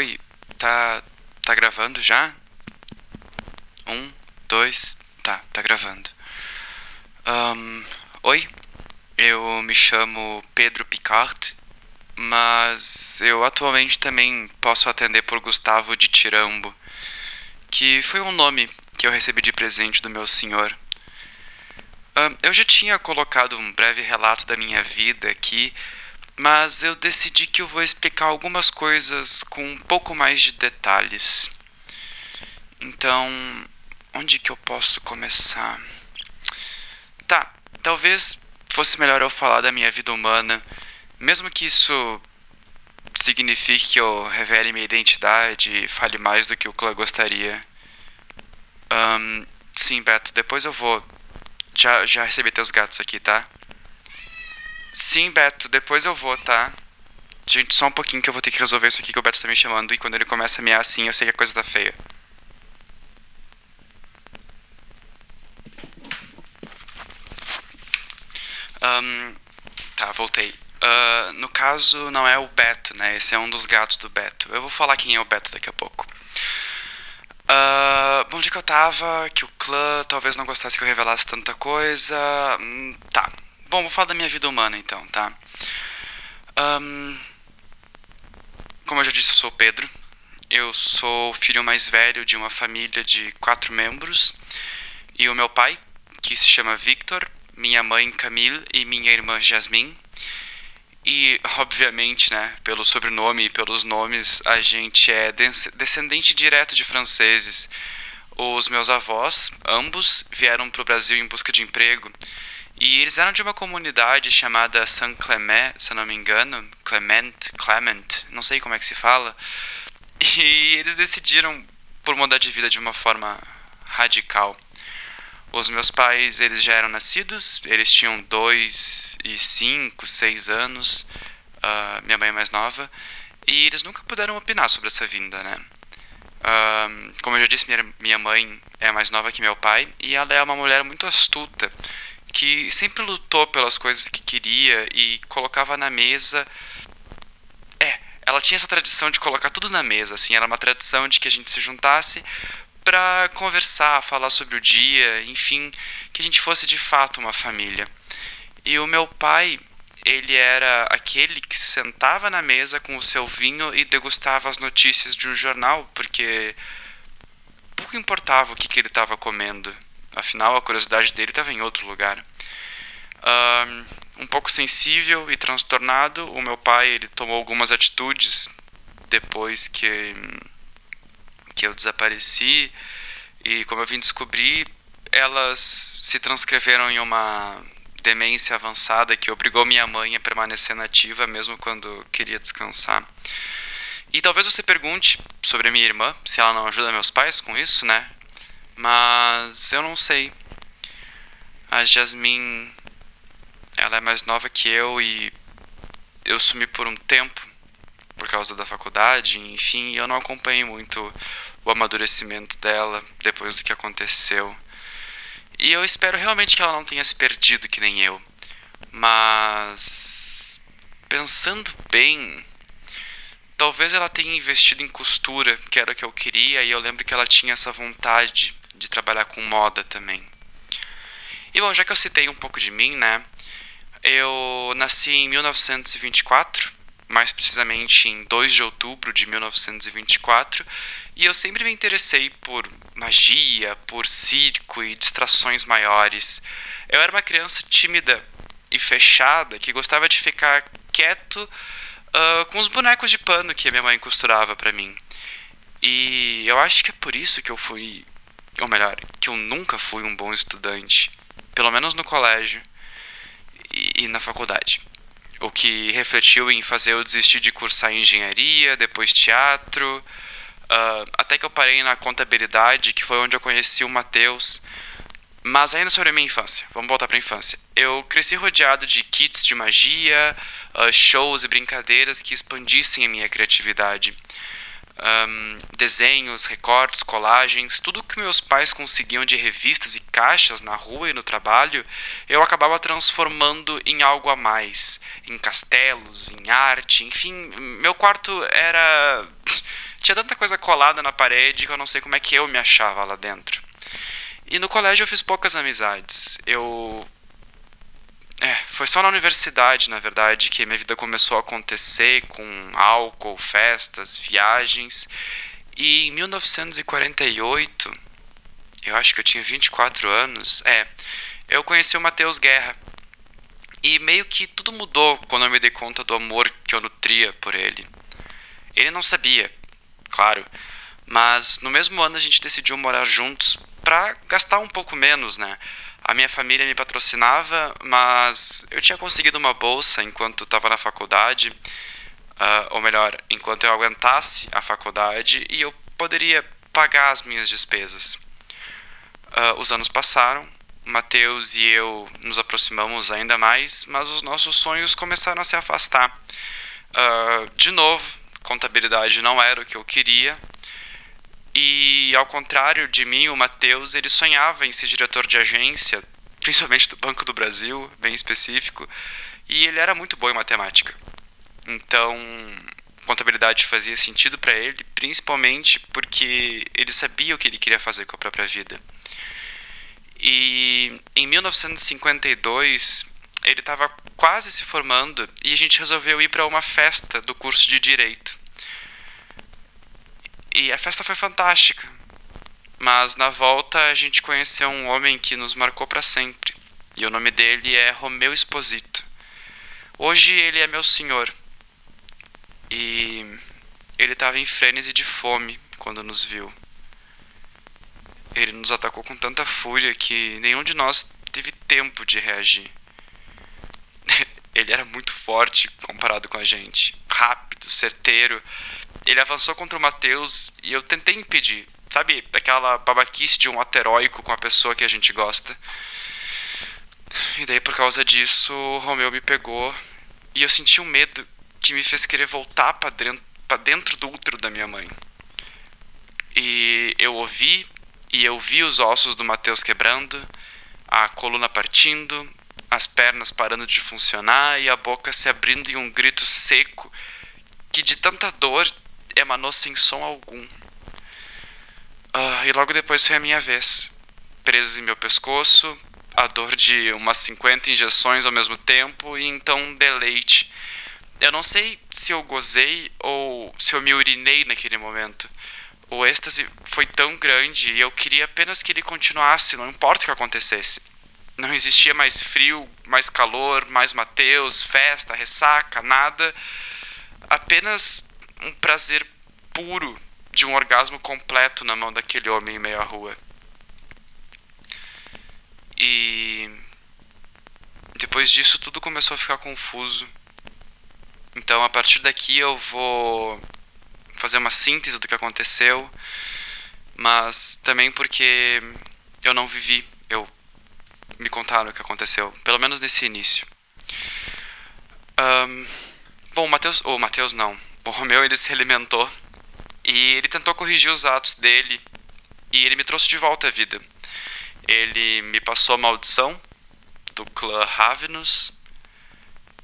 Oi, tá. tá gravando já? Um, dois, tá, tá gravando. Um, oi, eu me chamo Pedro Picard, mas eu atualmente também posso atender por Gustavo de Tirambo, que foi um nome que eu recebi de presente do meu senhor. Um, eu já tinha colocado um breve relato da minha vida aqui mas eu decidi que eu vou explicar algumas coisas com um pouco mais de detalhes. Então, onde que eu posso começar? Tá, talvez fosse melhor eu falar da minha vida humana, mesmo que isso signifique que eu revele minha identidade e fale mais do que o clã gostaria. Um, sim, Beto, depois eu vou. Já, já recebi teus gatos aqui, tá? Sim, Beto, depois eu vou, tá? Gente, só um pouquinho que eu vou ter que resolver isso aqui que o Beto tá me chamando. E quando ele começa a mear assim, eu sei que a coisa tá feia. Um, tá, voltei. Uh, no caso, não é o Beto, né? Esse é um dos gatos do Beto. Eu vou falar quem é o Beto daqui a pouco. Uh, bom, onde que eu tava? Que o clã talvez não gostasse que eu revelasse tanta coisa. Hum, tá, Bom, vou falar da minha vida humana então, tá? Um, como eu já disse, eu sou o Pedro. Eu sou o filho mais velho de uma família de quatro membros. E o meu pai, que se chama Victor, minha mãe Camille e minha irmã Jasmine. E, obviamente, né, pelo sobrenome e pelos nomes, a gente é descendente direto de franceses. Os meus avós, ambos, vieram para o Brasil em busca de emprego e eles eram de uma comunidade chamada Saint Clement, se eu não me engano, Clement, Clement, não sei como é que se fala. E eles decidiram por mudar de vida de uma forma radical. Os meus pais, eles já eram nascidos, eles tinham dois e cinco, seis anos, uh, minha mãe é mais nova, e eles nunca puderam opinar sobre essa vinda, né? Uh, como eu já disse, minha, minha mãe é mais nova que meu pai, e ela é uma mulher muito astuta que sempre lutou pelas coisas que queria e colocava na mesa. É, ela tinha essa tradição de colocar tudo na mesa, assim, era uma tradição de que a gente se juntasse para conversar, falar sobre o dia, enfim, que a gente fosse de fato uma família. E o meu pai, ele era aquele que sentava na mesa com o seu vinho e degustava as notícias de um jornal, porque pouco importava o que, que ele estava comendo. Afinal, a curiosidade dele estava em outro lugar. Um, pouco sensível e transtornado, o meu pai ele tomou algumas atitudes depois que, que eu desapareci. E como eu vim descobrir, elas se transcreveram em uma demência avançada que obrigou minha mãe a permanecer nativa mesmo quando queria descansar. E talvez você pergunte sobre a minha irmã, se ela não ajuda meus pais com isso, né? Mas eu não sei. A Jasmine, ela é mais nova que eu e eu sumi por um tempo por causa da faculdade, enfim, eu não acompanhei muito o amadurecimento dela depois do que aconteceu. E eu espero realmente que ela não tenha se perdido que nem eu. Mas pensando bem, talvez ela tenha investido em costura, que era o que eu queria, e eu lembro que ela tinha essa vontade de trabalhar com moda também. E bom, já que eu citei um pouco de mim, né? Eu nasci em 1924, mais precisamente em 2 de outubro de 1924, e eu sempre me interessei por magia, por circo e distrações maiores. Eu era uma criança tímida e fechada que gostava de ficar quieto uh, com os bonecos de pano que a minha mãe costurava para mim. E eu acho que é por isso que eu fui ou melhor, que eu nunca fui um bom estudante, pelo menos no colégio e, e na faculdade. O que refletiu em fazer eu desistir de cursar engenharia, depois teatro, uh, até que eu parei na contabilidade, que foi onde eu conheci o Matheus. Mas ainda sobre a minha infância, vamos voltar para a infância. Eu cresci rodeado de kits de magia, uh, shows e brincadeiras que expandissem a minha criatividade um, desenhos, recortes, colagens, tudo que meus pais conseguiam de revistas e caixas na rua e no trabalho, eu acabava transformando em algo a mais, em castelos, em arte, enfim, meu quarto era Tinha tanta coisa colada na parede que eu não sei como é que eu me achava lá dentro. E no colégio eu fiz poucas amizades. Eu. É, foi só na universidade, na verdade, que minha vida começou a acontecer com álcool, festas, viagens. E em 1948, eu acho que eu tinha 24 anos, é, eu conheci o Matheus Guerra. E meio que tudo mudou quando eu me dei conta do amor que eu nutria por ele. Ele não sabia, claro, mas no mesmo ano a gente decidiu morar juntos para gastar um pouco menos, né? A minha família me patrocinava, mas eu tinha conseguido uma bolsa enquanto estava na faculdade, uh, ou melhor, enquanto eu aguentasse a faculdade e eu poderia pagar as minhas despesas. Uh, os anos passaram Mateus e eu nos aproximamos ainda mais, mas os nossos sonhos começaram a se afastar. Uh, de novo, contabilidade não era o que eu queria. E ao contrário de mim, o Mateus ele sonhava em ser diretor de agência, principalmente do Banco do Brasil, bem específico, e ele era muito bom em matemática. Então, contabilidade fazia sentido para ele, principalmente porque ele sabia o que ele queria fazer com a própria vida. E em 1952 ele estava quase se formando e a gente resolveu ir para uma festa do curso de direito. E a festa foi fantástica. Mas na volta a gente conheceu um homem que nos marcou para sempre. E o nome dele é Romeu Esposito. Hoje ele é meu senhor. E ele estava em frênese de fome quando nos viu. Ele nos atacou com tanta fúria que nenhum de nós teve tempo de reagir. Ele era muito forte comparado com a gente, rápido, certeiro. Ele avançou contra o Mateus e eu tentei impedir. Sabe, aquela babaquice de um ato heróico com a pessoa que a gente gosta. E daí, por causa disso, o Romeu me pegou e eu senti um medo que me fez querer voltar para dentro, dentro do útero da minha mãe. E eu ouvi e eu vi os ossos do Mateus quebrando, a coluna partindo, as pernas parando de funcionar e a boca se abrindo em um grito seco que de tanta dor emanou sem som algum. Uh, e logo depois foi a minha vez. Preso em meu pescoço, a dor de umas 50 injeções ao mesmo tempo e então um deleite. Eu não sei se eu gozei ou se eu me urinei naquele momento o êxtase foi tão grande e eu queria apenas que ele continuasse, não importa o que acontecesse. Não existia mais frio, mais calor, mais Mateus, festa, ressaca, nada. Apenas um prazer puro de um orgasmo completo na mão daquele homem em meio à rua. E depois disso tudo começou a ficar confuso. Então a partir daqui eu vou fazer uma síntese do que aconteceu, mas também porque eu não vivi, eu me contaram o que aconteceu, pelo menos nesse início. Um, bom, Mateus, ou Mateus não, o Romeu ele se alimentou e ele tentou corrigir os atos dele e ele me trouxe de volta à vida. Ele me passou a maldição do clã Ravenous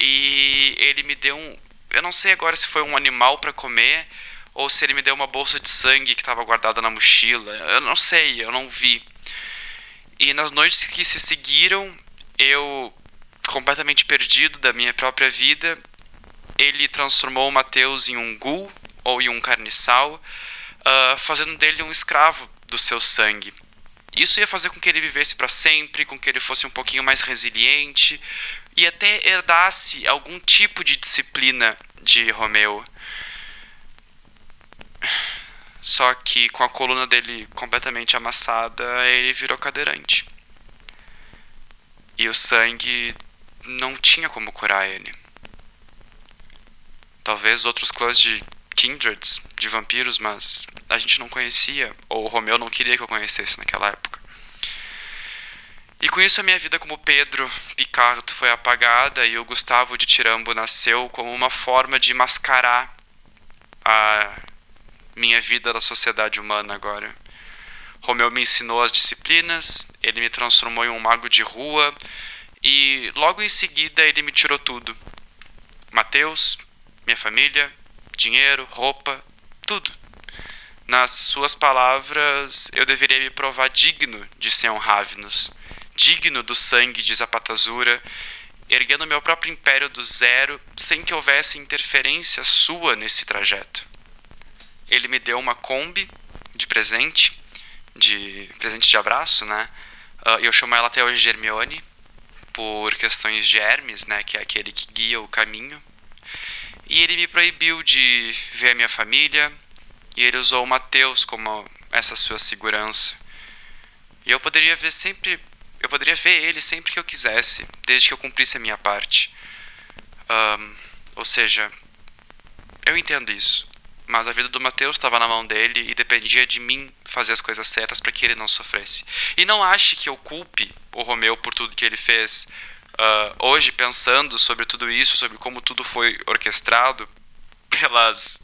e ele me deu um, eu não sei agora se foi um animal para comer ou se ele me deu uma bolsa de sangue que estava guardada na mochila. Eu não sei, eu não vi. E nas noites que se seguiram, eu, completamente perdido da minha própria vida, ele transformou o Mateus em um ghoul ou em um carniçal, uh, fazendo dele um escravo do seu sangue. Isso ia fazer com que ele vivesse para sempre, com que ele fosse um pouquinho mais resiliente e até herdasse algum tipo de disciplina de Romeu. Só que com a coluna dele completamente amassada, ele virou cadeirante. E o sangue não tinha como curar ele. Talvez outros clãs de kindreds, de vampiros, mas a gente não conhecia, ou o Romeu não queria que eu conhecesse naquela época. E com isso a minha vida como Pedro Picardo foi apagada e o Gustavo de Tirambo nasceu como uma forma de mascarar a minha vida da sociedade humana agora. Romeu me ensinou as disciplinas, ele me transformou em um mago de rua e logo em seguida ele me tirou tudo. Mateus, minha família, dinheiro, roupa, tudo. Nas suas palavras, eu deveria me provar digno de ser um Ravnus, digno do sangue de Zapatazura, erguendo meu próprio império do zero sem que houvesse interferência sua nesse trajeto. Ele me deu uma Kombi de presente, de presente de abraço, né? Uh, eu chamo ela até hoje de Hermione, por questões de Hermes, né? Que é aquele que guia o caminho. E ele me proibiu de ver a minha família, e ele usou o Mateus como essa sua segurança. E eu poderia ver sempre eu poderia ver ele sempre que eu quisesse, desde que eu cumprisse a minha parte. Um, ou seja, eu entendo isso. Mas a vida do Mateus estava na mão dele e dependia de mim fazer as coisas certas para que ele não sofresse. E não ache que eu culpe o Romeu por tudo que ele fez. Uh, hoje, pensando sobre tudo isso, sobre como tudo foi orquestrado pelas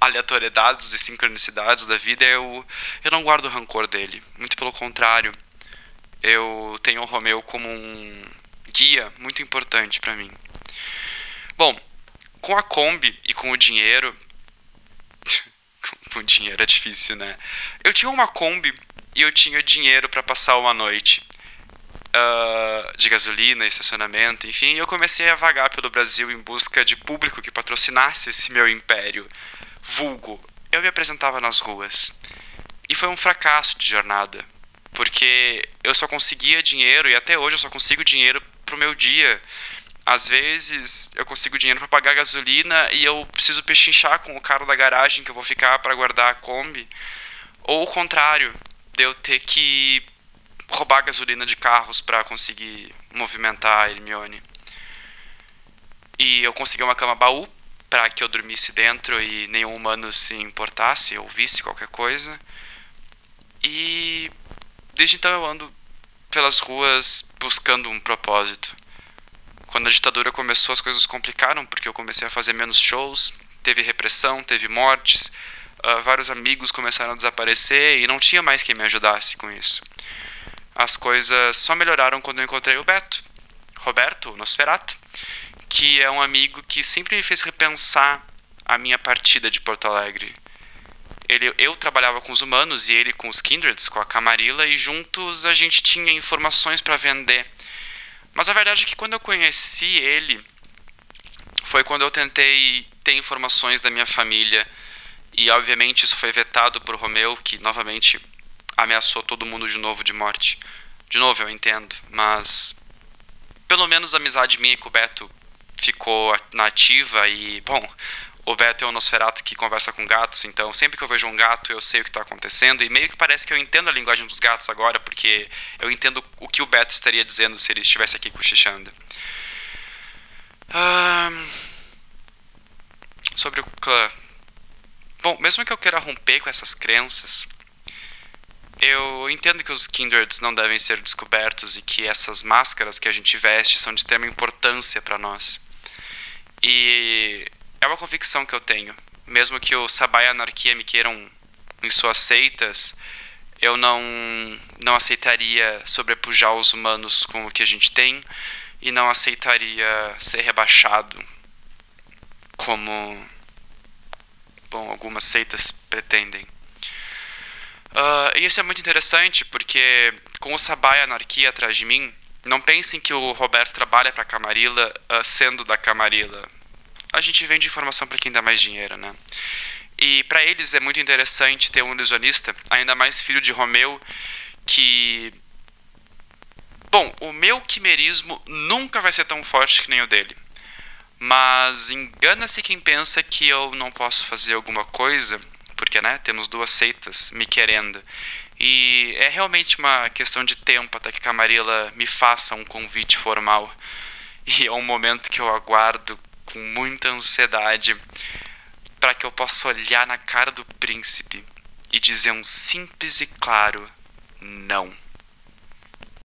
aleatoriedades e sincronicidades da vida, eu, eu não guardo rancor dele. Muito pelo contrário eu tenho o Romeu como um guia muito importante para mim. Bom, com a Kombi e com o dinheiro. com o dinheiro é difícil, né? Eu tinha uma Kombi e eu tinha dinheiro para passar uma noite. Uh, de gasolina, estacionamento, enfim, eu comecei a vagar pelo Brasil em busca de público que patrocinasse esse meu império. Vulgo, eu me apresentava nas ruas. E foi um fracasso de jornada porque eu só conseguia dinheiro e até hoje eu só consigo dinheiro pro meu dia. Às vezes eu consigo dinheiro para pagar gasolina e eu preciso pechinchar com o cara da garagem que eu vou ficar para guardar a Kombi. Ou o contrário, de eu ter que roubar gasolina de carros para conseguir movimentar a Hermione. E eu consegui uma cama baú para que eu dormisse dentro e nenhum humano se importasse ou visse qualquer coisa. E Desde então eu ando pelas ruas buscando um propósito. Quando a ditadura começou, as coisas complicaram porque eu comecei a fazer menos shows, teve repressão, teve mortes, uh, vários amigos começaram a desaparecer e não tinha mais quem me ajudasse com isso. As coisas só melhoraram quando eu encontrei o Beto, Roberto Nosferato, que é um amigo que sempre me fez repensar a minha partida de Porto Alegre ele, eu trabalhava com os humanos e ele com os kindreds, com a Camarilla, e juntos a gente tinha informações para vender. Mas a verdade é que quando eu conheci ele, foi quando eu tentei ter informações da minha família, e obviamente isso foi vetado por Romeu, que novamente ameaçou todo mundo de novo de morte. De novo, eu entendo, mas pelo menos a amizade minha com o Beto ficou nativa e, bom, o Beto é um Nosferato que conversa com gatos, então sempre que eu vejo um gato eu sei o que está acontecendo e meio que parece que eu entendo a linguagem dos gatos agora, porque eu entendo o que o Beto estaria dizendo se ele estivesse aqui cochichando. sobre o clã. Bom, mesmo que eu queira romper com essas crenças, eu entendo que os Kindreds não devem ser descobertos e que essas máscaras que a gente veste são de extrema importância para nós. E é uma convicção que eu tenho. Mesmo que o Sabá e a Anarquia me queiram em suas seitas, eu não, não aceitaria sobrepujar os humanos com o que a gente tem e não aceitaria ser rebaixado como bom algumas seitas pretendem. Uh, isso é muito interessante porque com o Sabá a Anarquia atrás de mim, não pensem que o Roberto trabalha para a Camarilla uh, sendo da Camarilla a gente vende informação para quem dá mais dinheiro, né? E para eles é muito interessante ter um ilusionista, ainda mais filho de Romeu, que Bom, o meu quimerismo nunca vai ser tão forte que nem o dele. Mas engana-se quem pensa que eu não posso fazer alguma coisa, porque, né, temos duas seitas me querendo. E é realmente uma questão de tempo até que Camarilla me faça um convite formal. E é um momento que eu aguardo com muita ansiedade para que eu possa olhar na cara do príncipe e dizer um simples e claro não.